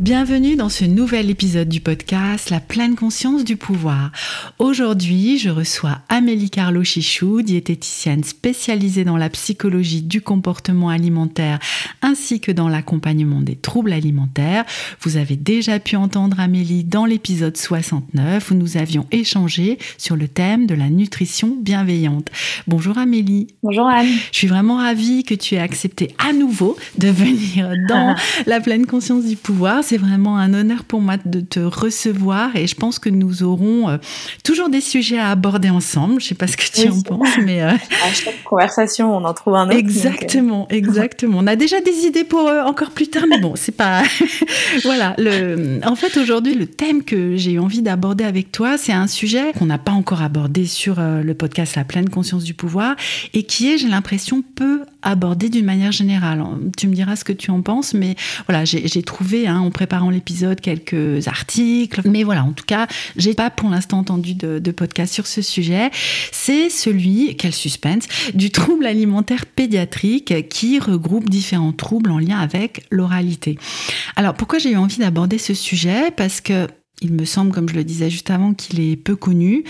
Bienvenue dans ce nouvel épisode du podcast La pleine conscience du pouvoir. Aujourd'hui, je reçois Amélie Carlo Chichou, diététicienne spécialisée dans la psychologie du comportement alimentaire ainsi que dans l'accompagnement des troubles alimentaires. Vous avez déjà pu entendre Amélie dans l'épisode 69 où nous avions échangé sur le thème de la nutrition bienveillante. Bonjour Amélie. Bonjour Anne. Je suis vraiment ravie que tu aies accepté à nouveau de venir dans la pleine conscience du pouvoir c'est vraiment un honneur pour moi de te recevoir et je pense que nous aurons euh, toujours des sujets à aborder ensemble. Je sais pas ce que tu en penses, mais euh, à chaque conversation, on en trouve un autre. Exactement, euh, exactement. On a déjà des idées pour encore plus tard, mais bon, c'est pas. voilà. Le... En fait, aujourd'hui, le thème que j'ai eu envie d'aborder avec toi, c'est un sujet qu'on n'a pas encore abordé sur le podcast La pleine conscience du pouvoir et qui est, j'ai l'impression, peu abordé d'une manière générale. Tu me diras ce que tu en penses, mais voilà, j'ai trouvé, hein, en préparant l'épisode, quelques articles. Mais voilà, en tout cas, j'ai pas pour l'instant entendu de, de, podcast sur ce sujet. C'est celui, quel suspense, du trouble alimentaire pédiatrique qui regroupe différents troubles en lien avec l'oralité. Alors, pourquoi j'ai eu envie d'aborder ce sujet? Parce que il me semble, comme je le disais juste avant, qu'il est peu connu,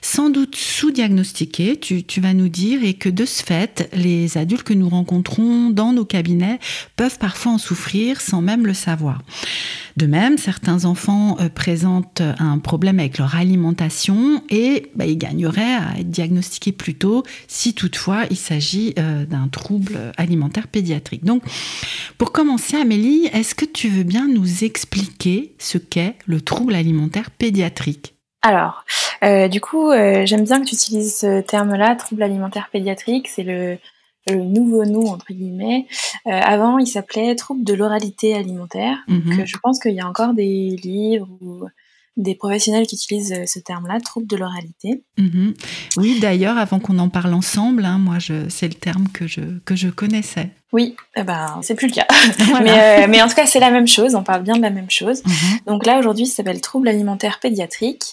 sans doute sous-diagnostiqué, tu, vas nous dire, et que de ce fait, les adultes que nous rencontrons dans nos cabinets peuvent parfois en souffrir sans même le savoir. De même, certains enfants euh, présentent un problème avec leur alimentation et bah, ils gagneraient à être diagnostiqués plus tôt si toutefois il s'agit euh, d'un trouble alimentaire pédiatrique. Donc, pour commencer, Amélie, est-ce que tu veux bien nous expliquer ce qu'est le trouble alimentaire pédiatrique? Alors, euh, du coup, j'aime bien que tu utilises ce terme-là, trouble alimentaire pédiatrique. C'est le, le nouveau nom entre guillemets. Euh, avant, il s'appelait trouble de l'oralité alimentaire. Mhm. je pense qu'il y a encore des livres ou des professionnels qui utilisent euh, ce terme-là, trouble de l'oralité. Mhm. Oui, d'ailleurs, avant qu'on en parle ensemble, hein, moi, c'est le terme que je que je connaissais. Oui, eh ben c'est plus le cas. mais, euh, mais en tout cas, c'est la même chose. On parle bien de la même chose. Mhm. Donc là, aujourd'hui, ça s'appelle trouble alimentaire pédiatrique.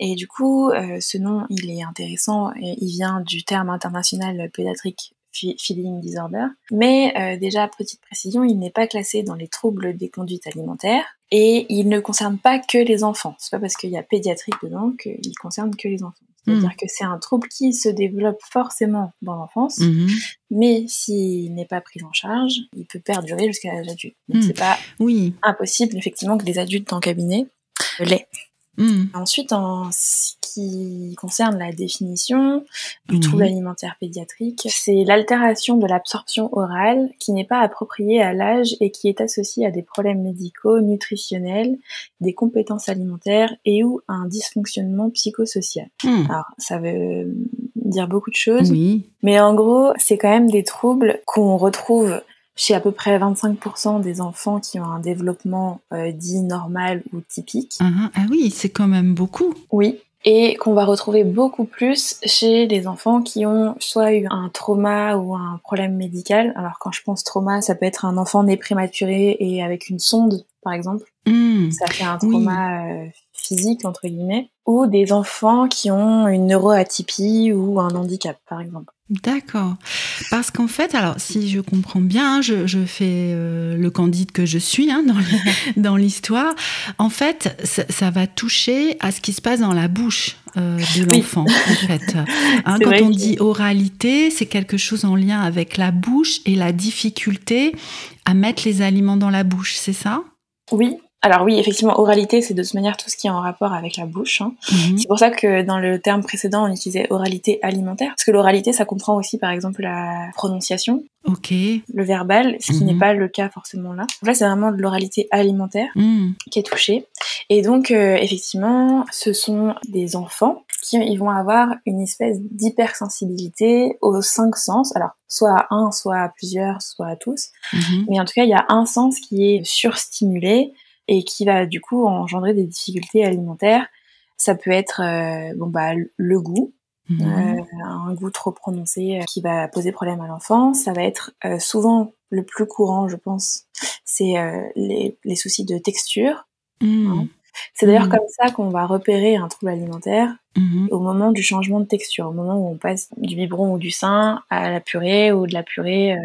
Et du coup, ce nom, il est intéressant et il vient du terme international pédiatrique feeling disorder. Mais euh, déjà, petite précision, il n'est pas classé dans les troubles des conduites alimentaires et il ne concerne pas que les enfants. C'est pas parce qu'il y a pédiatrique dedans qu'il concerne que les enfants. C'est-à-dire hmm. que c'est un trouble qui se développe forcément dans l'enfance, mhm. mais s'il n'est pas pris en charge, il peut perdurer jusqu'à l'âge adulte. Donc hmm. c'est pas oui. impossible effectivement que les adultes en cabinet l'aient. Hmm. Ensuite, en ce qui concerne la définition du trouble alimentaire pédiatrique, c'est l'altération de l'absorption orale qui n'est pas appropriée à l'âge et qui est associée à des problèmes médicaux, nutritionnels, des compétences alimentaires et ou un dysfonctionnement psychosocial. Hmm. Alors, ça veut dire beaucoup de choses, oui. mais en gros, c'est quand même des troubles qu'on retrouve chez à peu près 25% des enfants qui ont un développement euh, dit normal ou typique. Uh-huh. ah oui, c'est quand même beaucoup. Oui, et qu'on va retrouver beaucoup plus chez les enfants qui ont soit eu un trauma ou un problème médical. Alors quand je pense trauma, ça peut être un enfant né prématuré et avec une sonde, par exemple. Hmm. Ça fait un trauma euh, physique, entre guillemets. Ou des enfants qui ont une neuroatypie ou un handicap, par exemple. D'accord. Parce qu'en fait, alors si je comprends bien, je, je fais euh, le candide que je suis hein, dans l'histoire. En fait, ça, ça, va toucher à ce qui se passe dans la bouche euh, de l'enfant. En fait, hein, quand on dit oralité, c'est quelque chose en lien avec la bouche et la difficulté à mettre les aliments dans la bouche, c'est ça? Oui, Alors oui, effectivement, oralité, c'est de toute manière tout ce qui est en rapport avec la bouche. Hein. Mhm. C'est pour ça que dans le terme précédent, on utilisait oralité alimentaire, parce que l'oralité, ça comprend aussi, par exemple, la prononciation, Ok. le verbal, ce qui n'est mhm. pas le cas forcément là. là, c'est vraiment de l'oralité alimentaire mhm. qui est touchée. Et donc, euh, effectivement, ce sont des enfants qui ils vont avoir une espèce d'hypersensibilité aux cinq sens. Alors, soit à un, soit à plusieurs, soit à tous. Mais en tout cas, il y a un sens qui est surstimulé et qui va du coup engendrer des difficultés alimentaires. Ça peut être euh, bon bah le goût, mhm. euh, un goût trop prononcé euh, qui va poser problème à l'enfant. Ça va être souvent le plus courant, je pense, c'est les, les, soucis de texture. Mhm. Hein. C'est d'ailleurs mhm. comme ça qu'on va repérer un trouble alimentaire au moment du changement de texture, au moment où on passe du biberon ou du sein à la purée ou de la purée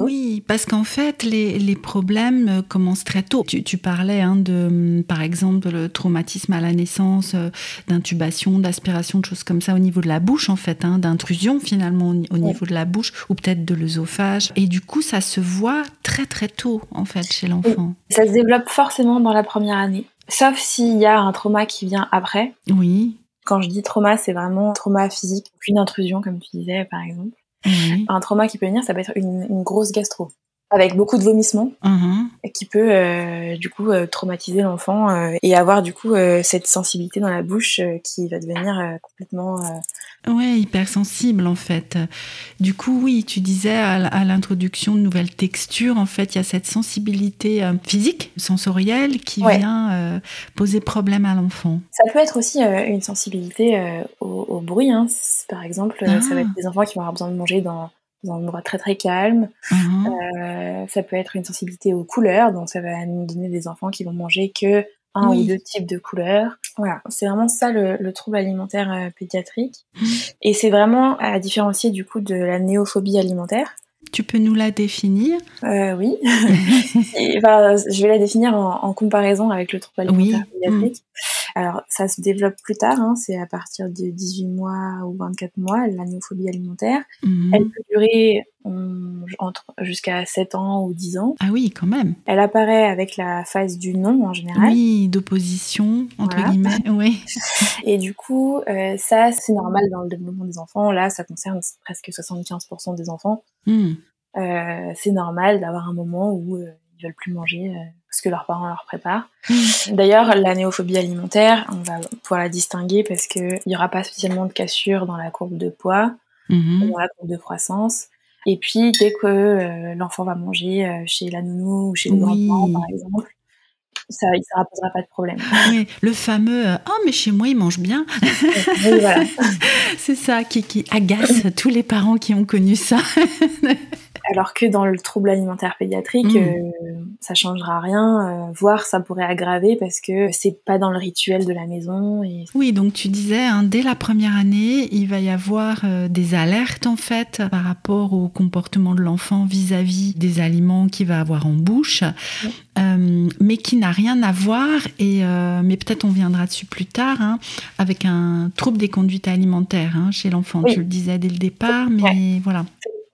oui, parce qu'en fait, les, les, problèmes euh, commencent très tôt. Tu, tu parlais hein, de, hum, par exemple, le traumatisme à la naissance, euh, d'intubation, d'aspiration, de choses comme ça au niveau de la bouche, en fait, hein, d'intrusion finalement au, niveau de la bouche ou peut-être de l'œsophage. Et du coup, ça se voit très très tôt, en fait, chez l'enfant. Ça se développe forcément dans la première année, sauf s'il y a un trauma qui vient après. Oui. Quand je dis trauma, c'est vraiment trauma physique, une intrusion, comme tu disais, par exemple. Un trauma qui peut venir, ça peut être une, grosse gastro. Avec beaucoup de vomissements. Mhm. qui peut euh, du coup euh, traumatiser l'enfant euh, et avoir du coup cette sensibilité dans la bouche qui va devenir complètement Ouais, hypersensible en fait. Du coup, oui, tu disais à l'introduction de nouvelles textures, en fait, il y a cette sensibilité physique, sensorielle qui vient poser problème à l'enfant. Ça peut être aussi une sensibilité au, bruit. Hein. Par exemple, ça va être ah. des enfants qui vont avoir besoin de manger dans dans un endroit très très calme. Euh, ça peut être une sensibilité aux couleurs, donc ça va nous donner des enfants qui vont manger que un ou deux types de couleurs. Voilà, c'est vraiment ça le, trouble alimentaire euh, pédiatrique. Mhm. Et c'est vraiment à différencier du coup de la néophobie alimentaire. Tu peux nous la définir? Euh, Oui. je vais la définir en, comparaison avec le trouble alimentaire pédiatrique. Alors, ça se développe plus tard, hein, c'est à partir de 18 mois ou 24 mois, la néophobie alimentaire. Mhm. Elle peut durer entre jusqu'à 7 ans ou 10 ans. Ah oui, quand même. Elle apparaît avec la phase du non en général. Oui, d'opposition, entre guillemets. Oui. Et du coup, euh, ça, c'est normal dans le développement des enfants. Là, ça concerne presque 75% des enfants. Hmm. Euh, c'est normal d'avoir un moment où euh, ils veulent plus manger ce que leurs parents leur préparent. D'ailleurs, la néophobie alimentaire, on va pouvoir la distinguer parce qu'il n'y aura pas spécialement de cassure dans la courbe de poids, mhm. dans la courbe de croissance. Et puis, dès que euh, l'enfant va manger euh, chez la nounou ou chez les grands-parents, par exemple, ça ne posera pas de problème. Oui, le fameux euh, Oh, mais chez moi, il mange bien. C'est ça qui, qui agace tous les parents qui ont connu ça. Alors que dans le trouble alimentaire pédiatrique, mmh. euh, ça changera rien, euh, voire ça pourrait aggraver parce que c'est pas dans le rituel de la maison. Et... Oui, donc tu disais, hein, dès la première année, il va y avoir euh, des alertes en fait par rapport au comportement de l'enfant vis-à-vis des aliments qu'il va avoir en bouche, mais qui n'a rien à voir, et, mais peut-être on viendra dessus plus tard, hein, avec un trouble des conduites alimentaires hein, chez l'enfant. Tu le disais dès le départ, mais voilà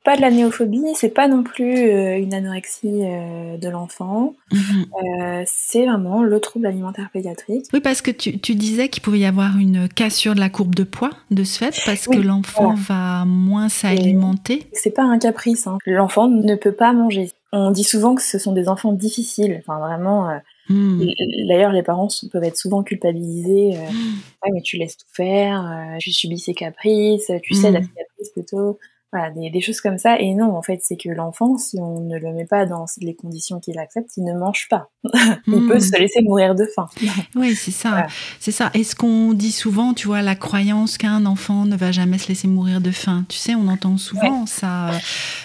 pas de la néophobie, c'est pas non plus euh, une anorexie euh, de l'enfant. Mhm. Euh, c'est vraiment le trouble alimentaire pédiatrique. Oui, parce que tu, tu disais qu'il pouvait y avoir une cassure de la courbe de poids de ce fait, parce que l'enfant va moins s'alimenter. C'est pas un caprice. Hein. L'enfant ne peut pas manger. On dit souvent que ce sont des enfants difficiles. Enfin, vraiment. Hmm. D'ailleurs, les parents peuvent être souvent culpabilisés. Hmm. mais tu laisses tout faire, tu subis ses caprices, tu cèdes à ses caprices plutôt. Voilà, des, choses comme ça. Et non, en fait, c'est que l'enfant, si on ne le met pas dans les conditions qu'il accepte, il ne mange pas. il peut hmm. se laisser mourir de faim. oui, c'est ça. C'est ça. Est-ce qu'on dit souvent, tu vois, la croyance qu'un enfant ne va jamais se laisser mourir de faim? Tu sais, on entend souvent ça. Euh,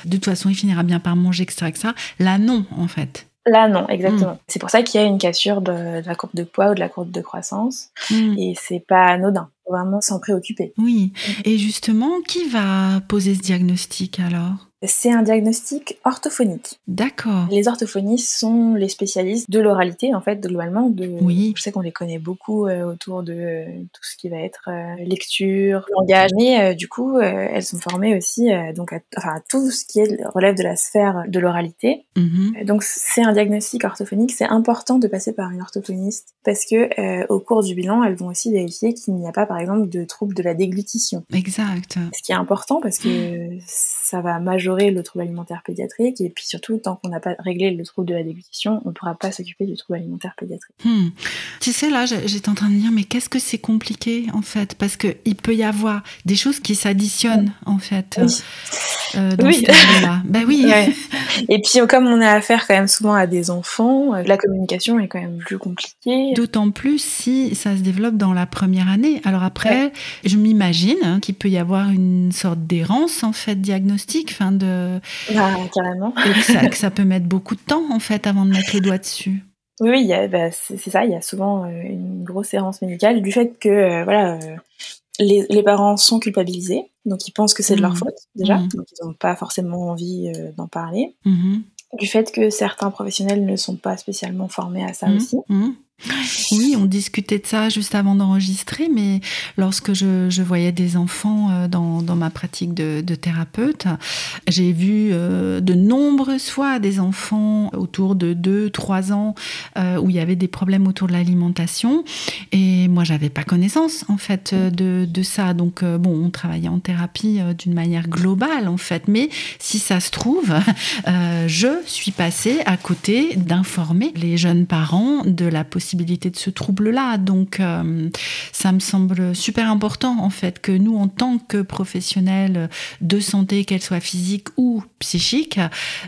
de toute façon, il finira bien par manger, etc., etc. Là, non, en fait. Là, non, exactement. Mm. C'est pour ça qu'il y a une cassure de, la courbe de poids ou de la courbe de croissance. Mm. Et c'est pas anodin. Faut vraiment s'en préoccuper. Oui. Et justement, qui va poser ce diagnostic alors? C'est un diagnostic orthophonique. D'accord. Les orthophonistes sont les spécialistes de l'oralité, en fait, globalement. De... Oui. Je sais qu'on les connaît beaucoup euh, autour de euh, tout ce qui va être euh, lecture, langage, mais du coup, elles sont formées aussi donc à, enfin, tout ce qui est, relève de la sphère de l'oralité. Mhm. Donc, c'est un diagnostic orthophonique. C'est important de passer par une orthophoniste parce que au cours du bilan, elles vont aussi vérifier qu'il n'y a pas, par exemple, de troubles de la déglutition. Exact. Ce qui est important parce que ça va majorer le trouble alimentaire pédiatrique et puis surtout tant qu'on n'a pas réglé le trouble de la déglutition, on ne pourra pas s'occuper du trouble alimentaire pédiatrique. Hmm. Tu sais là, j'étais en train de dire mais qu'est-ce que c'est compliqué en fait? Parce que il peut y avoir des choses qui s'additionnent en fait oui. euh, dans oui. ce là Ben oui. Ouais. Et puis comme on a affaire quand même souvent à des enfants, euh, la communication est quand même plus compliquée. D'autant plus si ça se développe dans la première année. Alors après, je m'imagine hein, qu'il peut y avoir une sorte d'errance en fait diagnostique fin de. Bah, carrément. Et que ça, que ça, peut mettre beaucoup de temps, en fait, avant de mettre les doigts dessus. Oui, oui bah, c'est ça. Il y a souvent euh, une grosse errance médicale du fait que, euh, voilà, euh, les, les, parents sont culpabilisés, donc ils pensent que c'est de leur mmh. faute, déjà, mmh. donc ils n'ont pas forcément envie d'en parler. Mmh. Du fait que certains professionnels ne sont pas spécialement formés à ça aussi. Oui, on discutait de ça juste avant d'enregistrer, mais lorsque je, je, voyais des enfants euh, dans, dans ma pratique de, de thérapeute, j'ai vu euh, de nombreuses fois des enfants autour de 2-3 ans euh, où il y avait des problèmes autour de l'alimentation. Et moi, j'avais pas connaissance en fait de, de ça. Donc, bon, on travaillait en thérapie d'une manière globale en fait. Mais si ça se trouve, je suis passée à côté d'informer les jeunes parents de la possibilité de ce trouble-là. Donc, euh, ça me semble super important, en fait, que nous, en tant que professionnels de santé, qu'elle soit physique ou psychique,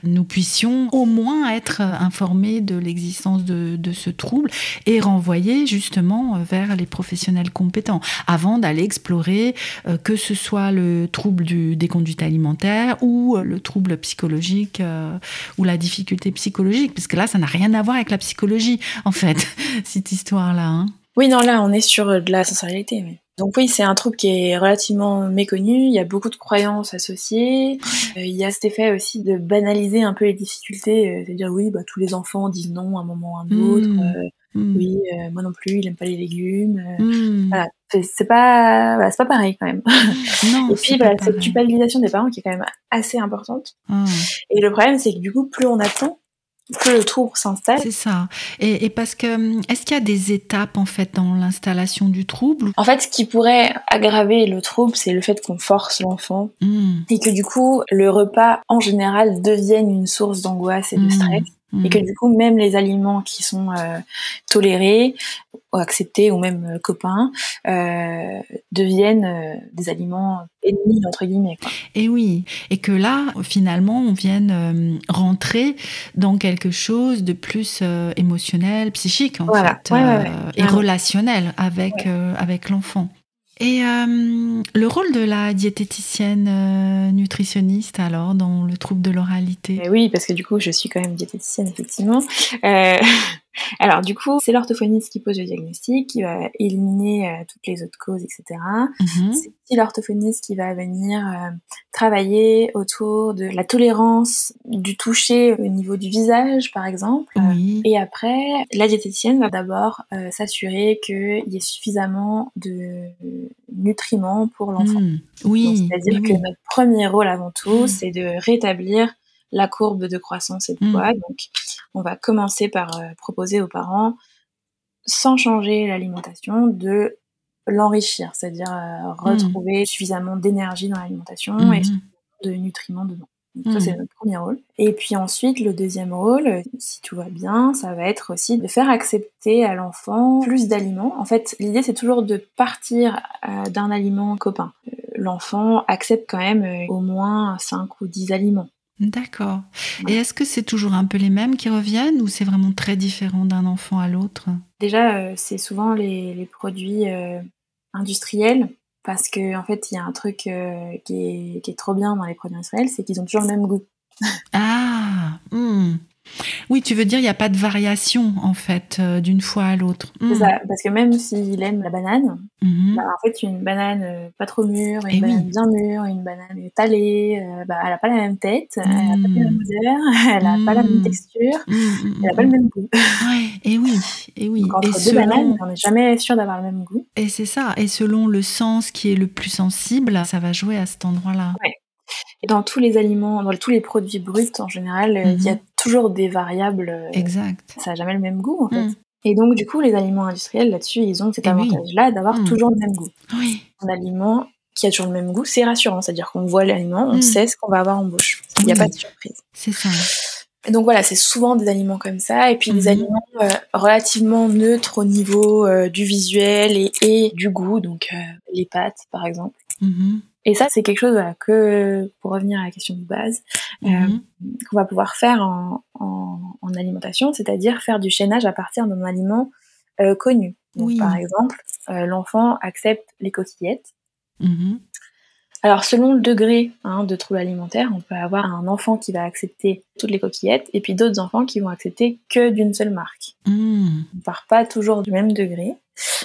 nous puissions au moins être informés de l'existence de, ce trouble et renvoyer justement vers les professionnels compétents avant d'aller explorer euh, que ce soit le trouble du, des conduites alimentaires ou le trouble psychologique euh, ou la difficulté psychologique, parce que là, ça n'a rien à voir avec la psychologie, en fait. cette histoire-là. Hein. Oui, non, là, on est sur euh, de la sensorialité. Donc oui, c'est un trouble qui est relativement méconnu. Il y a beaucoup de croyances associées. Euh, il y a cet effet aussi de banaliser un peu les difficultés, euh, c'est-à-dire oui, bah, tous les enfants disent non à un moment ou à un autre. Mmh. Mmh. Oui, moi non plus, il aime pas les légumes. Mmh. Voilà, c'est pas, voilà, pas pareil quand même. Non, Et puis voilà, cette culpabilisation des parents qui est quand même assez importante. Ah. Et le problème, c'est que du coup, plus on attend, que le trouble s'installe. C'est ça. Et, parce que, hum, est-ce qu'il y a des étapes en fait dans l'installation du trouble? En fait, ce qui pourrait aggraver le trouble, c'est le fait qu'on force l'enfant mmh. et que du coup, le repas en général devienne une source d'angoisse et de mmh. stress. Et que mmh. du coup, même les aliments qui sont euh, tolérés acceptés ou même euh, copains euh, deviennent euh, des aliments ennemis entre guillemets. Quoi. Et oui, et que là, finalement, on vienne euh, rentrer dans quelque chose de plus euh, émotionnel, psychique en fait, et relationnel avec avec l'enfant. Et euh, le rôle de la diététicienne nutritionniste, alors, dans le trouble de l'oralité? Oui, parce que du coup, je suis quand même diététicienne, effectivement. Alors, du coup, c'est l'orthophoniste qui pose le diagnostic, qui va éliminer euh, toutes les autres causes, etc. Mhm. C'est aussi l'orthophoniste qui va venir euh, travailler autour de la tolérance du toucher au niveau du visage, par exemple. Et après, la diététicienne va d'abord euh, s'assurer qu'il y ait suffisamment de nutriments pour l'enfant. Mm. Oui. C'est-à-dire que notre premier rôle avant tout, mm. c'est de rétablir la courbe de croissance et de mm. poids. Donc, on va commencer par euh, proposer aux parents, sans changer l'alimentation, de l'enrichir, c'est-à-dire euh, retrouver suffisamment d'énergie dans l'alimentation et mm-hmm. de nutriments dedans. Donc, ça, c'est mm. notre premier rôle. Et puis ensuite, le deuxième rôle, si tout va bien, ça va être aussi de faire accepter à l'enfant plus d'aliments. En fait, l'idée, c'est toujours de partir euh, d'un aliment copain. L'enfant accepte quand même au moins 5 ou 10 aliments. D'accord. Et est-ce que c'est toujours un peu les mêmes qui reviennent ou c'est vraiment très différent d'un enfant à l'autre? Déjà, euh, c'est souvent les, produits euh, industriels parce que en fait, il y a un truc euh, qui, est, trop bien dans les produits industriels, c'est qu'ils ont toujours le même goût. Ah, hmm. Oui, tu veux dire il n'y a pas de variation en fait euh, d'une fois à l'autre. C'est ça, hmm. parce que même s'il aime la banane, mhm. bah, en fait une banane euh, pas trop mûre, une eh banane bien mûre, une banane étalée, euh, bah, elle n'a pas la même tête, elle n'a pas la même hmm. odeur, elle n'a pas la même hmm. texture, elle n'a pas le même goût. Ouais, et oui, et oui. Donc, entre deux bananes, on n'est jamais sûr d'avoir le même goût. Et c'est ça, et selon le sens qui est le plus sensible, ça va jouer à cet endroit-là. Ouais. Et dans tous les aliments, dans tous les produits bruts en général, il y a mhm. toujours des variables. Euh, exact. Ça n'a jamais le même goût en fait. Mhm. Et donc du coup, les aliments industriels là-dessus, ils ont cet avantage-là d'avoir mhm. toujours le même goût. Oui. Un aliment qui a toujours le même goût, c'est rassurant. C'est-à-dire qu'on voit l'aliment, on sait ce qu'on va avoir en bouche. Il n'y a pas de surprise. C'est ça. Et donc voilà, c'est souvent des aliments comme ça, et puis des aliments euh, relativement neutres au niveau euh, du visuel et, et, du goût, donc les pâtes par exemple. Et ça, c'est quelque chose que, pour revenir à la question de base, euh, mhm. qu'on va pouvoir faire en, en, en alimentation, c'est-à-dire faire du chaînage à partir d'un aliment euh, connu. Donc, Par exemple, euh, l'enfant accepte les coquillettes. Mhm. Alors, selon le degré hein, de trouble alimentaire, on peut avoir un enfant qui va accepter toutes les coquillettes et puis d'autres enfants qui vont accepter que d'une seule marque. Mhm. On part pas toujours du même degré.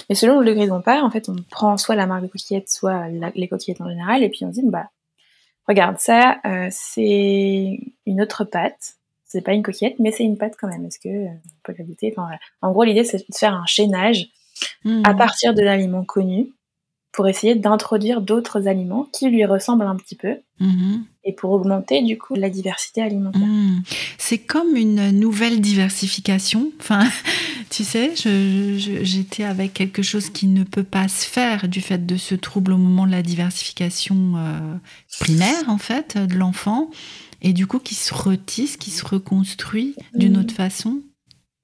Mais selon le degré dont on part, en fait, on prend soit la marque de coquillettes, soit les coquillettes en général, et puis on dit, bah, regarde, ça, euh, c'est une autre pâte. C'est pas une coquillette, mais c'est une pâte quand même. Est-ce que euh, on peut la goûter? En gros, l'idée, c'est de faire un chaînage hmm. à partir de l'aliment connu pour essayer d'introduire d'autres aliments qui lui ressemblent un petit peu mhm. et pour augmenter du coup la diversité alimentaire. Mhm. C'est comme une nouvelle diversification. Enfin, tu sais, j'étais avec quelque chose qui ne peut pas se faire du fait de ce trouble au moment de la diversification euh, primaire en fait de l'enfant et du coup qui se retisse, qui se reconstruit d'une mhm. autre façon.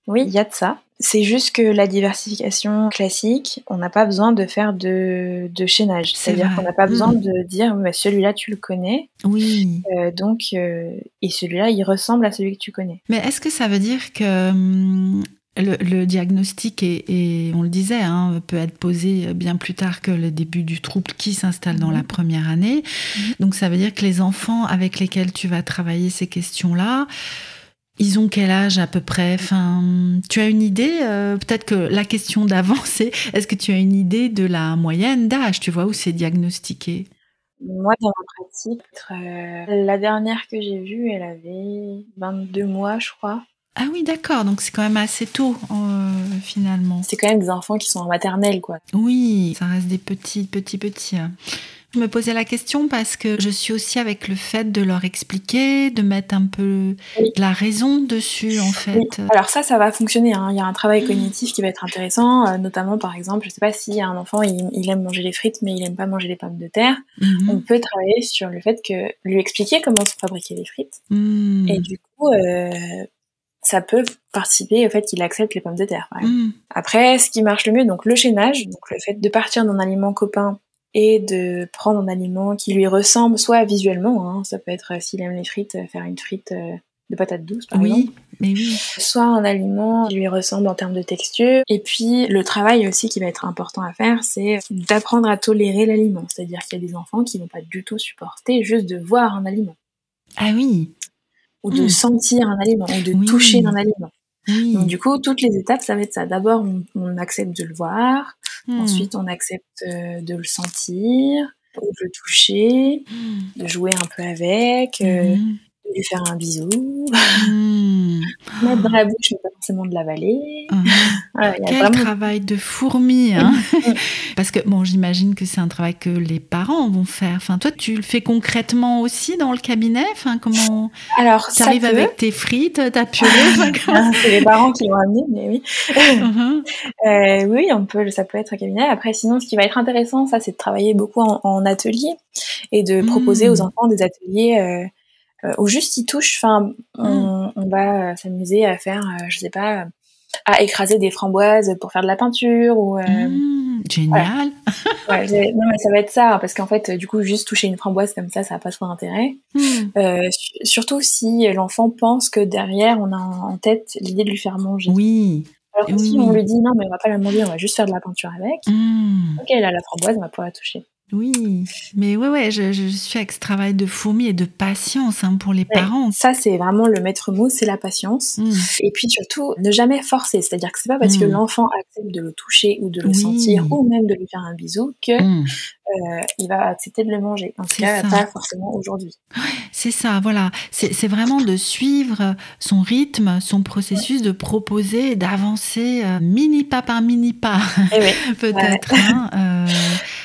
Oui, il y a de ça. C'est juste que la diversification classique, on n'a pas besoin de faire de, de chaînage. C'est-à-dire qu'on n'a pas besoin mm. de dire bah, celui-là tu le connais. Oui. Euh, donc euh, et celui-là il ressemble à celui que tu connais. Mais est-ce que ça veut dire que hum, le, diagnostic et on le disait, hein, peut être posé bien plus tard que le début du trouble qui s'installe dans mm-hmm. la première année? Donc ça veut dire que les enfants avec lesquels tu vas travailler ces questions-là, ils ont quel âge à peu près? Enfin, Tu as une idée euh, Peut-être que la question d'avant, c'est est-ce que tu as une idée de la moyenne d'âge, tu vois, où c'est diagnostiqué? Moi, dans ma pratique, euh, la dernière que j'ai vue, elle avait 22 mois, je crois. Ah oui, d'accord, donc c'est quand même assez tôt, euh, finalement. C'est quand même des enfants qui sont en maternelle, quoi. Oui, ça reste des petits, petits, petits. Hein. Je me posais la question parce que je suis aussi avec le fait de leur expliquer, de mettre un peu de la raison dessus en fait. Alors ça, ça va fonctionner. Hein. Il y a un travail cognitif qui va être intéressant, euh, notamment par exemple, je sais pas si un enfant il, aime manger les frites mais il aime pas manger les pommes de terre. Mhm. On peut travailler sur le fait que lui expliquer comment se fabriquer les frites. Mhm. Et du coup, euh, ça peut participer au fait qu'il accepte les pommes de terre. Mhm. Après, ce qui marche le mieux, donc le chaînage, donc le fait de partir d'un aliment copain et de prendre un aliment qui lui ressemble, soit visuellement, hein, ça peut être euh, s'il aime les frites, euh, faire une frite euh, de patates douces par oui, exemple. Mais oui. Soit un aliment qui lui ressemble en termes de texture. Et puis le travail aussi qui va être important à faire, c'est d'apprendre à tolérer l'aliment. C'est-à-dire qu'il y a des enfants qui vont pas du tout supporter juste de voir un aliment. Ah oui. Ou de hmm. sentir un aliment, ou de toucher un aliment. Donc du coup, toutes les étapes, ça va être ça. D'abord, on, accepte de le voir. Hmm. Ensuite, on accepte euh, de le sentir, de le toucher, hmm. de jouer un peu avec, euh, hmm lui faire un bisou, mettre dans la bouche, mais pas forcément de l'avaler. Mmh. Quel travail de fourmi, hein Parce que bon, j'imagine que c'est un travail que les parents vont faire. Enfin, toi, tu le fais concrètement aussi dans le cabinet? Enfin, comment Alors, tu arrives avec tes frites, ta purée. c'est les parents qui l'ont amené, mais oui. Mmh. euh, oui, on peut, ça peut être un cabinet. Après, sinon, ce qui va être intéressant, ça, c'est de travailler beaucoup en, atelier et de proposer aux enfants des ateliers. Euh, euh, ou juste ils touchent. Enfin, on, mm. va euh, s'amuser à faire, euh, je sais pas, à écraser des framboises pour faire de la peinture ou. Mm, génial. Ouais. non mais ça va être ça parce qu'en fait, du coup, juste toucher une framboise comme ça, ça n'a pas trop d'intérêt. Mm. surtout si l'enfant pense que derrière, on a en tête l'idée de lui faire manger. Oui. Alors que si on lui dit non, mais on va pas la manger, on va juste faire de la peinture avec. Ok, là, la framboise, on va pouvoir la toucher. Oui, mais ouais, ouais, je, je suis avec ce travail de fourmi et de patience hein, pour les parents. Ça, c'est vraiment le maître mot, c'est la patience. Mmh. Et puis surtout, ne jamais forcer. C'est-à-dire que c'est pas parce que mmh. l'enfant accepte de le toucher ou de le sentir ou même de lui faire un bisou que mmh. euh, il va accepter de le manger. En tout cas, pas forcément aujourd'hui. C'est ça, voilà. C'est vraiment de suivre son rythme, son processus, de proposer, d'avancer euh, mini pas par mini pas, eh peut-être. Hein, euh,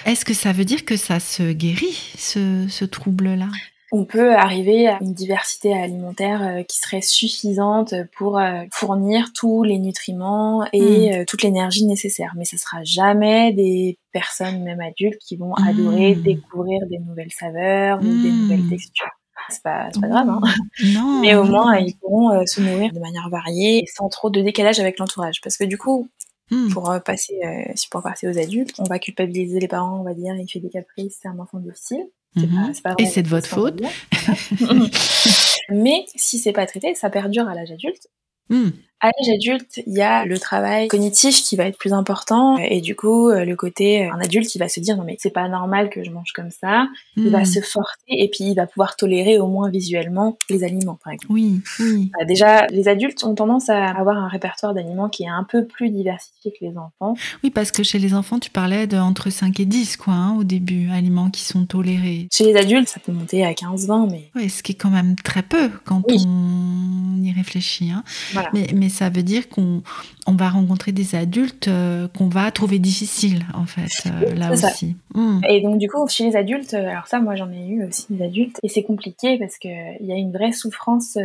est-ce que ça veut dire que ça se guérit, ce, trouble-là? On peut arriver à une diversité alimentaire euh, qui serait suffisante pour euh, fournir tous les nutriments et hmm. euh, toute l'énergie nécessaire. Mais ce sera jamais des personnes, même adultes, qui vont adorer hmm. découvrir des nouvelles saveurs ou des hmm. nouvelles textures. C'est pas, pas grave, hein. Non. Mais au moins, ils pourront se nourrir de manière variée sans trop de décalage avec l'entourage. Parce que du coup, Hmm. Pour euh, passer, euh, pour passer aux adultes, on va culpabiliser les parents, on va dire, il fait des caprices, c'est un enfant difficile. Mhm. Et c'est de votre faute. Mais si c'est pas traité, ça perdure à l'âge adulte. Hmm. À l'âge adulte, il y a le travail cognitif qui va être plus important et du coup le côté un adulte qui va se dire non mais c'est pas normal que je mange comme ça, il va hmm. se forcer et puis il va pouvoir tolérer au moins visuellement les aliments par exemple. Oui, oui. Bah, déjà les adultes ont tendance à avoir un répertoire d'aliments qui est un peu plus diversifié que les enfants. Oui, parce que chez les enfants, tu parlais de entre 5 et 10 quoi hein, au début, aliments qui sont tolérés. Chez les adultes, ça peut monter à 15 20 mais Oui, ce qui est quand même très peu quand on y réfléchit hein. mais, mais ça veut dire qu'on on va rencontrer des adultes euh, qu'on va trouver difficiles, en fait, euh, là aussi. Hmm. Et donc, du coup, chez les adultes, euh, alors ça, moi, j'en ai eu aussi des adultes, et c'est compliqué parce qu'il y a une vraie souffrance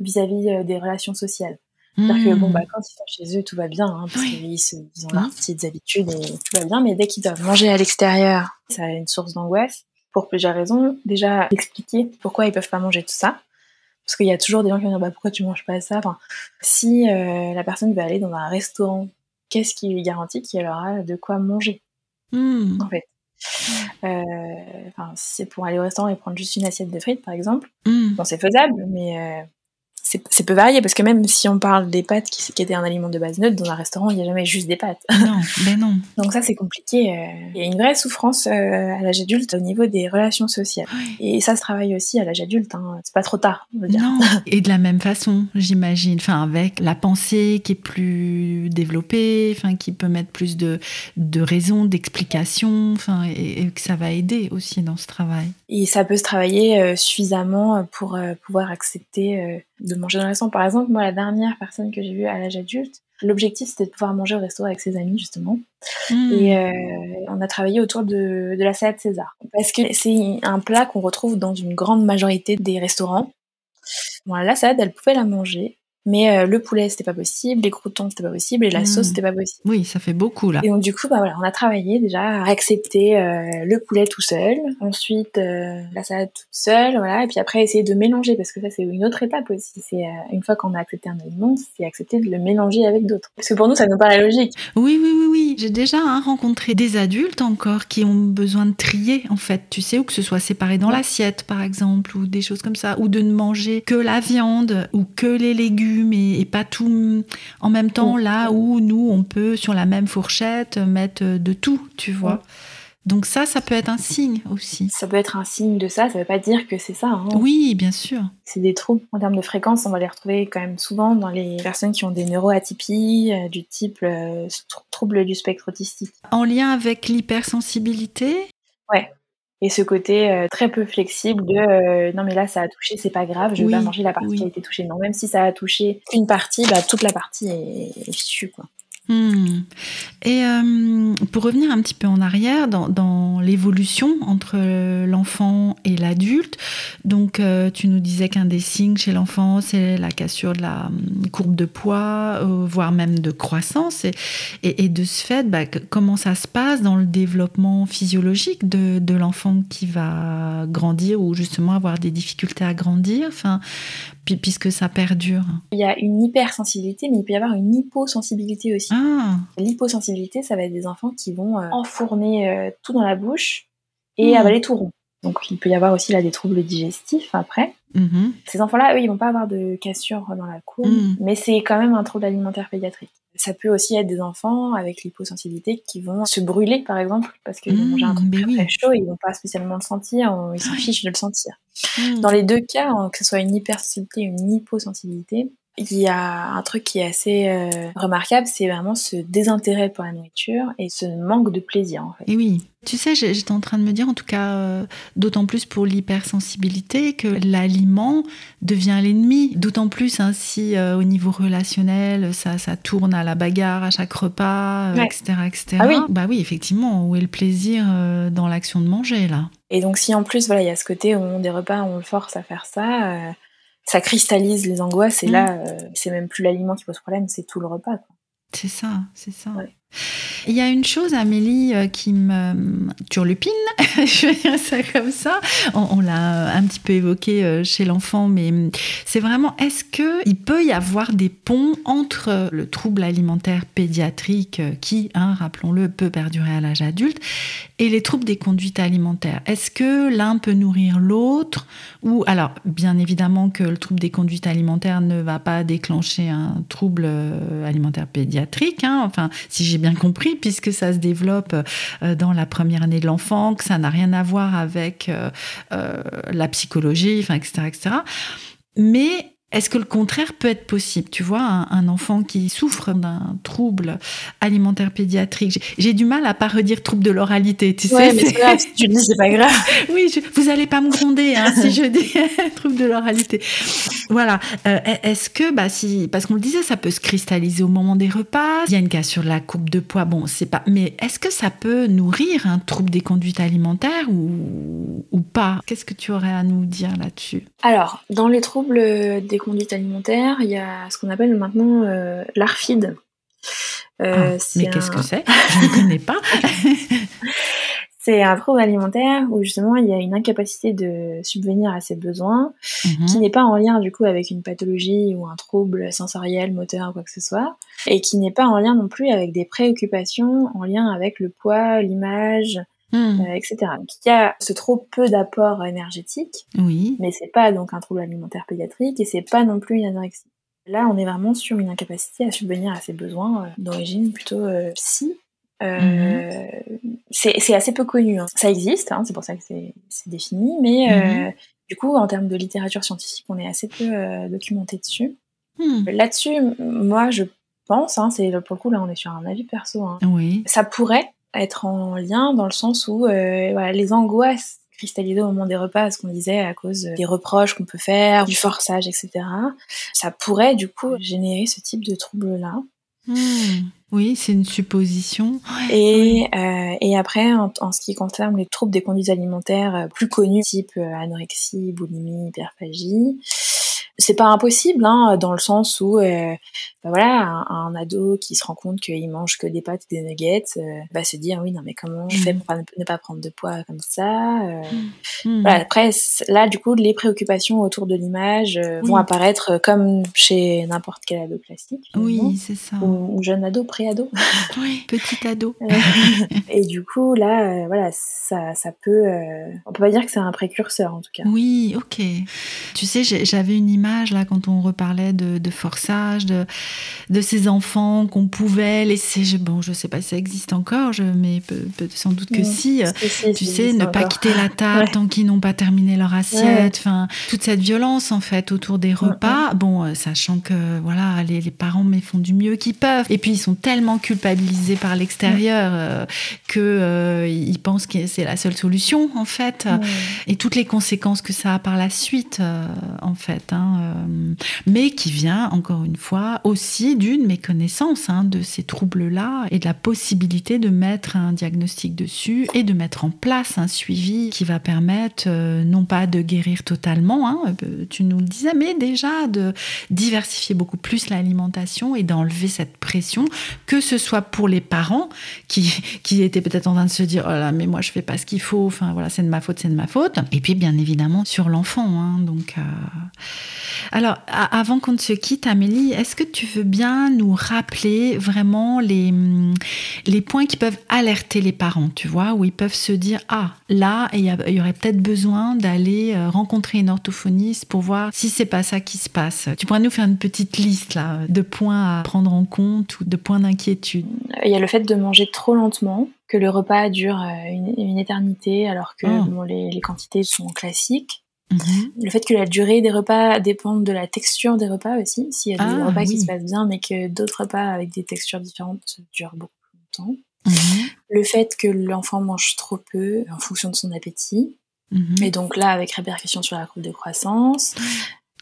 vis-à-vis des relations sociales. C'est-à-dire que, bon, bah, quand ils sont chez eux, tout va bien, hein, parce qu'ils ils ont leurs petites habitudes et tout va bien, mais dès qu'ils doivent manger à l'extérieur, ça a une source d'angoisse pour plusieurs raisons. Déjà, expliquer pourquoi ils peuvent pas manger tout ça. Parce qu'il y a toujours des gens qui vont dire bah, pourquoi tu manges pas ça? Enfin, Si euh, la personne va aller dans un restaurant, qu'est-ce qui lui garantit qu'il aura de quoi manger? Hmm. En fait. Euh, enfin, si c'est pour aller au restaurant et prendre juste une assiette de frites, par exemple, hmm. bon, c'est faisable, mais euh, c'est peu varié parce que même si on parle des pâtes qui, qui étaient un aliment de base neutre, dans un restaurant, il n'y a jamais juste des pâtes. Non, ben non. Donc ça, c'est compliqué. Euh. Il y a une vraie souffrance euh, à l'âge adulte au niveau des relations sociales. Et ça se travaille aussi à l'âge adulte. Hein. C'est pas trop tard, on veut dire. Non. Et de la même façon, j'imagine. Enfin, avec la pensée qui est plus développée, enfin, qui peut mettre plus de, de raisons, d'explications, enfin, et, que ça va aider aussi dans ce travail. Et ça peut se travailler euh, suffisamment pour pouvoir accepter de manger dans le restaurant. Par exemple, moi, la dernière personne que j'ai vue à l'âge adulte, l'objectif c'était de pouvoir manger au restaurant avec ses amis, justement. Hmm. Et euh, on a travaillé autour de, de la salade César. Parce que c'est un plat qu'on retrouve dans une grande majorité des restaurants. Bon, la salade, elle pouvait la manger, mais euh, le poulet, c'était pas possible, les croutons, c'était pas possible, et la sauce, hmm. c'était pas possible. Oui, ça fait beaucoup là. Et donc du coup, bah voilà, on a travaillé déjà à accepter euh, le poulet tout seul, ensuite euh, la salade toute seule, voilà, et puis après essayer de mélanger, parce que ça c'est une autre étape aussi. C'est une fois qu'on a accepté un aliment, c'est accepter de le mélanger avec d'autres. Parce que pour nous, ça nous paraît logique. Oui, oui, oui, oui. J'ai déjà hein, rencontré des adultes encore qui ont besoin de trier, en fait, tu sais, ou que ce soit séparé dans l'assiette, par exemple, ou des choses comme ça, ou de ne manger que la viande ou que les légumes et, pas tout en même temps, là où nous, on peut, sur la même fourchette, mettre de tout, tu vois. Donc ça, ça peut être un signe aussi. Ça peut être un signe de ça, ça veut pas dire que c'est ça. Hein. Oui, bien sûr. C'est des troubles en termes de fréquence, on va les retrouver quand même souvent dans les personnes qui ont des neuroatypies euh, du type euh, trouble du spectre autistique. En lien avec l'hypersensibilité? Ouais, et ce côté euh, très peu flexible de euh, non mais là ça a touché c'est pas grave je vais pas manger la partie qui a été touchée. Non même si ça a touché une partie bah toute la partie est, est fichue quoi Hmm. Et euh, pour revenir un petit peu en arrière dans, l'évolution entre l'enfant et l'adulte, donc euh, tu nous disais qu'un des signes chez l'enfant c'est la cassure de la hum, courbe de poids, euh, voire même de croissance. Et, de ce fait, bah, comment ça se passe dans le développement physiologique de, l'enfant qui va grandir ou justement avoir des difficultés à grandir? Puisque ça perdure Il y a une hypersensibilité, mais il peut y avoir une hyposensibilité aussi. Ah. L'hyposensibilité, ça va être des enfants qui vont euh, enfourner euh, tout dans la bouche et hmm. avaler tout rond. Donc il peut y avoir aussi là des troubles digestifs après. Mm-hmm. Ces enfants-là, eux, ils vont pas avoir de cassure dans la courbe, mm. mais c'est quand même un trouble alimentaire pédiatrique. Ça peut aussi être des enfants avec l'hyposensibilité qui vont se brûler, par exemple, parce qu'ils vont manger un truc très, très, chaud, ils vont pas spécialement le sentir, ils s'en fichent de le sentir. Mm. Dans les deux cas, que ce soit une hypersensibilité ou une hyposensibilité, il y a un truc qui est assez euh, remarquable, c'est vraiment ce désintérêt pour la nourriture et ce manque de plaisir en fait. Et oui, tu sais, j'étais en train de me dire, en tout cas, euh, d'autant plus pour l'hypersensibilité, que l'aliment devient l'ennemi. D'autant plus ainsi si euh, au niveau relationnel, ça, ça tourne à la bagarre à chaque repas, etc., etc. Ah oui. Bah oui, effectivement, où est le plaisir dans l'action de manger là? Et donc si en plus, voilà, il y a ce côté où des repas, on le force à faire ça ça cristallise les angoisses et mm. là, euh, c'est même plus l'aliment qui pose problème, c'est tout le repas. C'est ça, c'est ça. Il y a une chose, Amélie, euh, qui me turlupine, je vais dire ça comme ça. On, l'a un petit peu évoqué euh, chez l'enfant, mais c'est vraiment, est-ce qu'il peut y avoir des ponts entre le trouble alimentaire pédiatrique euh, qui, hein, rappelons-le, peut perdurer à l'âge adulte, et les troubles des conduites alimentaires Est-ce que l'un peut nourrir l'autre Ou alors, bien évidemment que le trouble des conduites alimentaires ne va pas déclencher un trouble alimentaire pédiatrique, hein, enfin, si j'ai bien compris, puisque ça se développe euh, dans la première année de l'enfant, que ça n'a rien à voir avec euh, euh, la psychologie, enfin, etc., etc. Mais est-ce que le contraire peut être possible Tu vois, un, enfant qui souffre d'un trouble alimentaire pédiatrique, j'ai du mal à pas redire trouble de l'oralité, tu sais. mais c'est grave, si tu le dis, c'est pas grave. oui, vous allez pas me gronder hein, si je dis trouble de l'oralité. Voilà. Euh, est-ce que, bah, si, parce qu'on le disait, ça peut se cristalliser au moment des repas. Il y a une cassure de la courbe de poids. Bon, c'est pas. Mais est-ce que ça peut nourrir un trouble des conduites alimentaires ou, ou pas? Qu'est-ce que tu aurais à nous dire là-dessus? Alors, dans les troubles des conduite alimentaire, il y a ce qu'on appelle maintenant euh, l'ARFID. Euh, ah, mais qu'est-ce que c'est? Je ne connais pas. c'est un trouble alimentaire où justement il y a une incapacité de subvenir à ses besoins, mhm. qui n'est pas en lien du coup avec une pathologie ou un trouble sensoriel, moteur, quoi que ce soit, et qui n'est pas en lien non plus avec des préoccupations en lien avec le poids, l'image, Hmm. Euh, etc. Donc il y a ce trop peu d'apport énergétique, oui. mais c'est pas donc un trouble alimentaire pédiatrique et c'est pas non plus une anorexie. Là, on est vraiment sur une incapacité à subvenir à ses besoins euh, d'origine plutôt euh, psy. Mhm. C'est assez peu connu. Hein. Ça existe, hein, c'est pour ça que c'est défini, mais mhm. du coup, en termes de littérature scientifique, on est assez peu documenté dessus. Hmm. Là-dessus, moi, je pense, hein, c'est pour le coup là, on est sur un avis perso. Oui. Ça pourrait être en lien dans le sens où euh, voilà, les angoisses cristallisées au moment des repas, ce qu'on disait à cause des reproches qu'on peut faire, du forçage, etc. Ça pourrait du coup générer ce type de trouble-là. Hmm. Oui, c'est une supposition. Et, euh, et après, en, ce qui concerne les troubles des conduites alimentaires euh, plus connus, type anorexie, boulimie, hyperphagie, c'est pas impossible, hein, dans le sens où, euh, bah voilà, un, ado qui se rend compte qu'il mange que des pâtes et des nuggets, euh, va se dire oui, non mais comment je fais mm. pour ne pas prendre de poids comme ça euh. mm. Voilà, Après, là, du coup, les préoccupations autour de l'image vont apparaître comme chez n'importe quel ado classique. Oui, c'est ça. Ou, jeune ado, pré-ado. Oui, petit ado. et du coup, là, voilà, ça, ça peut. on peut pas dire que c'est un précurseur en tout cas. Oui, ok. Tu sais, j'avais une image là quand on reparlait de, forçage, de, de ces enfants qu'on pouvait laisser. Je, bon, je sais pas si ça existe encore, je, mais sans doute que si. tu sais, ne pas quitter la table tant qu'ils n'ont pas terminé leur assiette. Enfin, toute cette violence en fait autour des repas. Bon, euh, sachant que voilà, les, parents mais font du mieux qu'ils peuvent. Et puis ils sont tellement culpabilisés par l'extérieur euh, que euh, ils pensent que c'est la seule solution en fait. Et toutes les conséquences que ça a par la suite en fait. Hein. Euh, mais qui vient, encore une fois, aussi d'une méconnaissance hein, de ces troubles-là et de la possibilité de mettre un diagnostic dessus et de mettre en place un suivi qui va permettre, euh, non pas de guérir totalement, hein, euh, tu nous le disais, mais déjà de diversifier beaucoup plus l'alimentation et d'enlever cette pression, que ce soit pour les parents qui, étaient peut-être en train de se dire, oh là, mais moi je fais pas ce qu'il faut, enfin voilà, c'est de ma faute, c'est de ma faute, et puis bien évidemment sur l'enfant. Hein, donc, Alors, avant qu'on ne se quitte, Amélie, est-ce que tu veux bien nous rappeler vraiment les, hum, les points qui peuvent alerter les parents, tu vois, où ils peuvent se dire, ah, là, il y, aurait peut-être besoin d'aller euh, rencontrer une orthophoniste pour voir si c'est pas ça qui se passe. Tu pourrais nous faire une petite liste là, de points à prendre en compte ou de points d'inquiétude Il y a le fait de manger trop lentement, que le repas dure euh, une, éternité alors que ah. les quantités sont classiques. Mhm. Le fait que la durée des repas dépende de la texture des repas aussi. S'il y a des ah, repas qui se passent bien, mais que d'autres repas avec des textures différentes durent beaucoup longtemps. Mhm. Le fait que l'enfant mange trop peu en fonction de son appétit. Mhm. Et donc là, avec répercussion sur la courbe de croissance.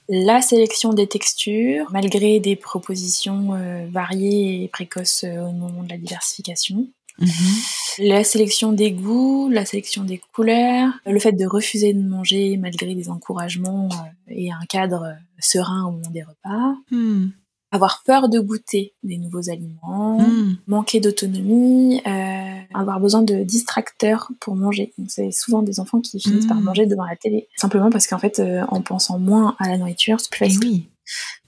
La sélection des textures, malgré des propositions euh, variées et précoces euh, au moment de la diversification. Mhm. La sélection des goûts, la sélection des couleurs, le fait de refuser de manger malgré des encouragements euh, et un cadre serein au moment des repas. Hmm. Avoir peur de goûter des nouveaux aliments, hmm. manquer d'autonomie, euh, avoir besoin de distracteurs pour manger. C'est souvent des enfants qui finissent par hmm. manger devant la télé, simplement parce qu'en fait, euh, en pensant moins à la nourriture, c'est plus facile.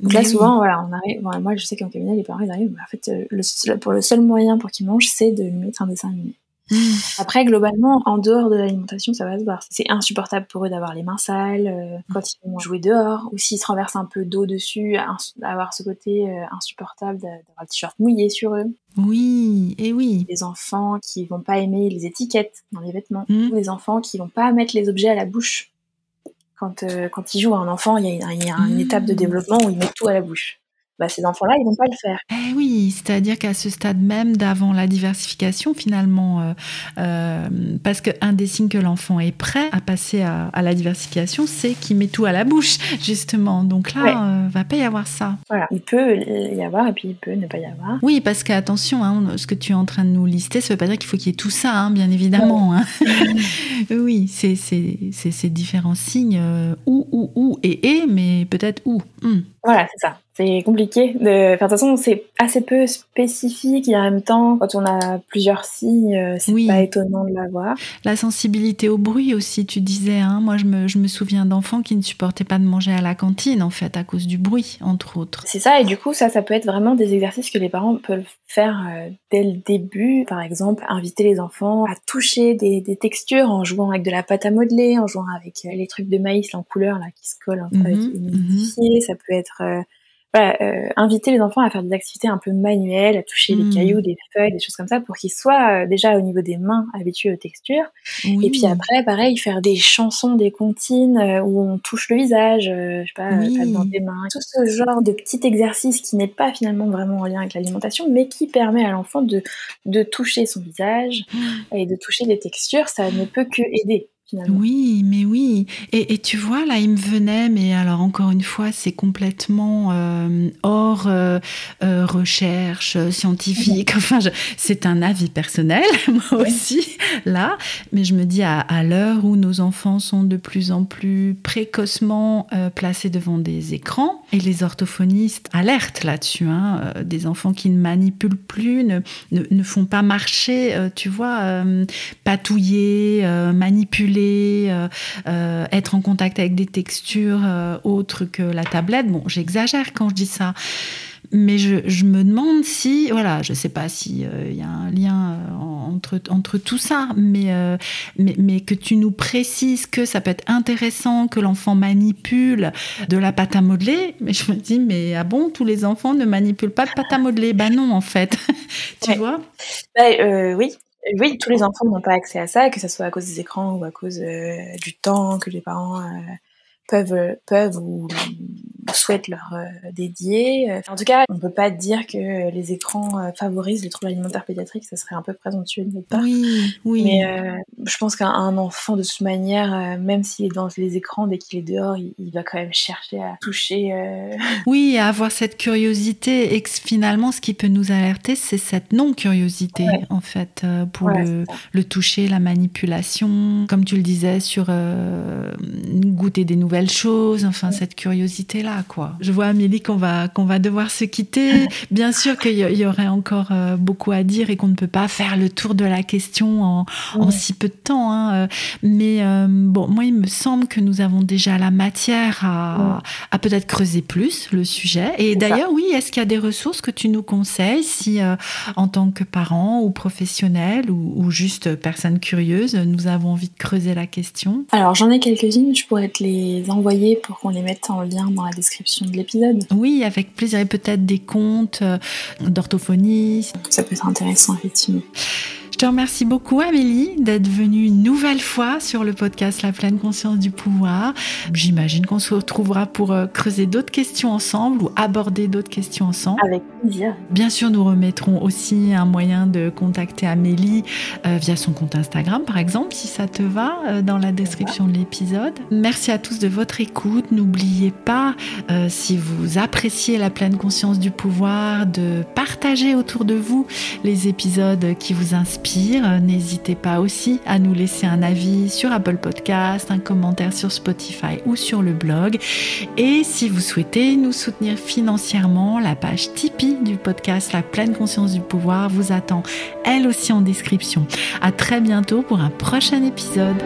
Donc là, souvent, voilà, on arrive. moi, je sais qu'en cabinet, les parents, ils arrivent. en fait, euh, le, pour le seul moyen pour qu'ils mangent, c'est de lui mettre un dessin animé. Mmh. Après, globalement, en dehors de l'alimentation, ça va se voir. C'est insupportable pour eux d'avoir les mains sales euh, quand ils vont jouer dehors, ou s'ils se renversent un peu d'eau dessus, avoir ce côté euh, insupportable d'avoir le t-shirt mouillé sur eux. Oui, et oui. Les enfants qui vont pas aimer les étiquettes dans les vêtements, mmh. ou les enfants qui vont pas mettre les objets à la bouche quand, euh, quand il joue un enfant, il y a, une, étape de mmh. développement où il met tout à la bouche bah, ces enfants-là, ils vont pas le faire. Eh oui, c'est-à-dire qu'à ce stade même d'avant la diversification, finalement, euh, euh, parce qu'un des signes que l'enfant est prêt à passer à, la diversification, c'est qu'il met tout à la bouche, justement. Donc là, il ne euh, va pas y avoir ça. Voilà, il peut y avoir et puis il peut ne pas y avoir. Oui, parce qu'attention, hein, ce que tu es en train de nous lister, ça ne veut pas dire qu'il faut qu'il y ait tout ça, hein, bien évidemment. Hein. oui, c'est ces différents signes, ou, ou, ou, et, et, mais peut-être où. Hmm. Voilà, c'est ça c'est compliqué. De... toute façon, c'est assez peu spécifique et en même temps, quand on a plusieurs signes, euh, c'est pas étonnant de l'avoir. La sensibilité au bruit aussi, tu disais. Hein Moi, je me, je me souviens d'enfants qui ne supportaient pas de manger à la cantine, en fait, à cause du bruit, entre autres. C'est ça, et du coup, ça, ça peut être vraiment des exercices que les parents peuvent faire euh, dès le début. Par exemple, inviter les enfants à toucher des, des, textures en jouant avec de la pâte à modeler, en jouant avec euh, les trucs de maïs en couleur là qui se collent un peu avec mhm, Ça peut être voilà, euh, inviter les enfants à faire des activités un peu manuelles, à toucher des hmm. cailloux, des feuilles, des choses comme ça, pour qu'ils soient euh, déjà au niveau des mains habitués aux textures. Et puis après, pareil, faire des chansons, des comptines euh, où on touche le visage, je sais pas, dans des mains. Tout ce genre de petit exercice qui n'est pas finalement vraiment en lien avec l'alimentation, mais qui permet à l'enfant de, de toucher son visage hmm. et de toucher des textures, ça ne peut que aider. Oui, mais oui. Et, tu vois, là, il me venait, mais alors encore une fois, c'est complètement euh, hors euh, euh, recherche scientifique. Enfin, c'est un avis personnel, moi aussi, là. Mais je me dis, à, l'heure où nos enfants sont de plus en plus précocement placés devant des écrans, et les orthophonistes alertent là-dessus, hein, des enfants qui ne manipulent plus, ne, ne font pas marcher, tu vois, patouiller, manipuler euh, euh, être en contact avec des textures euh, autres que la tablette. Bon, j'exagère quand je dis ça. Mais je, me demande si, voilà, je ne sais pas s'il y a un lien entre, entre tout ça, mais, mais, mais, que tu nous précises que ça peut être intéressant que l'enfant manipule de la pâte à modeler. Mais je me dis, mais ah bon, tous les enfants ne manipulent pas de pâte à modeler Ben non, en fait. tu vois? Ben, Oui, oui, tous les enfants n'ont pas accès à ça, que ce soit à cause des écrans ou à cause euh, du temps que les parents euh, peuvent, peuvent ou souhaitent leur euh, dédier. En tout cas, on ne peut pas dire que les écrans euh, favorisent les troubles alimentaires pédiatriques, ça serait un peu présomptueux de notre part. Oui, oui. Mais euh, je pense qu'un enfant, de toute manière, même s'il est dans les écrans, dès qu'il est dehors, il, va quand même chercher à toucher. Oui, à avoir cette curiosité. Et que finalement, ce qui peut nous alerter, c'est cette non-curiosité, en fait, pour le, le, toucher, la manipulation. Comme tu le disais, sur goûter des nouvelles choses, enfin, cette curiosité-là voilà quoi. Je vois Amélie qu'on va qu'on va devoir se quitter. Bien sûr qu'il y, aurait encore euh, beaucoup à dire et qu'on ne peut pas faire le tour de la question en, en si peu de temps. Hein. Mais euh, bon, moi il me semble que nous avons déjà la matière à, à peut-être creuser plus le sujet. Et d'ailleurs, oui, est-ce qu'il y a des ressources que tu nous conseilles si euh, en tant que parent ou professionnel ou, ou juste personne curieuse, nous avons envie de creuser la question? Alors j'en ai quelques-unes, je pourrais te les envoyer pour qu'on les mette en lien dans la description de l'épisode. Oui, avec plaisir. Et peut-être des comptes euh, d'orthophonistes. Ça peut être intéressant, effectivement. Je te remercie beaucoup, Amélie, d'être venue une nouvelle fois sur le podcast La pleine conscience du pouvoir. J'imagine qu'on se retrouvera pour euh, creuser d'autres questions ensemble ou aborder d'autres questions ensemble. Avec plaisir. Bien sûr, nous remettrons aussi un moyen de contacter Amélie euh, via son compte Instagram, par exemple, si ça te va, euh, dans la description de l'épisode. Merci à tous de votre écoute. N'oubliez pas, si vous appréciez la pleine conscience du pouvoir, de partager autour de vous les épisodes qui vous inspirent N'hésitez pas aussi à nous laisser un avis sur Apple Podcast, un commentaire sur Spotify ou sur le blog. Et si vous souhaitez nous soutenir financièrement, la page Tipeee du podcast La pleine conscience du pouvoir vous attend elle aussi en description. À très bientôt pour un prochain épisode.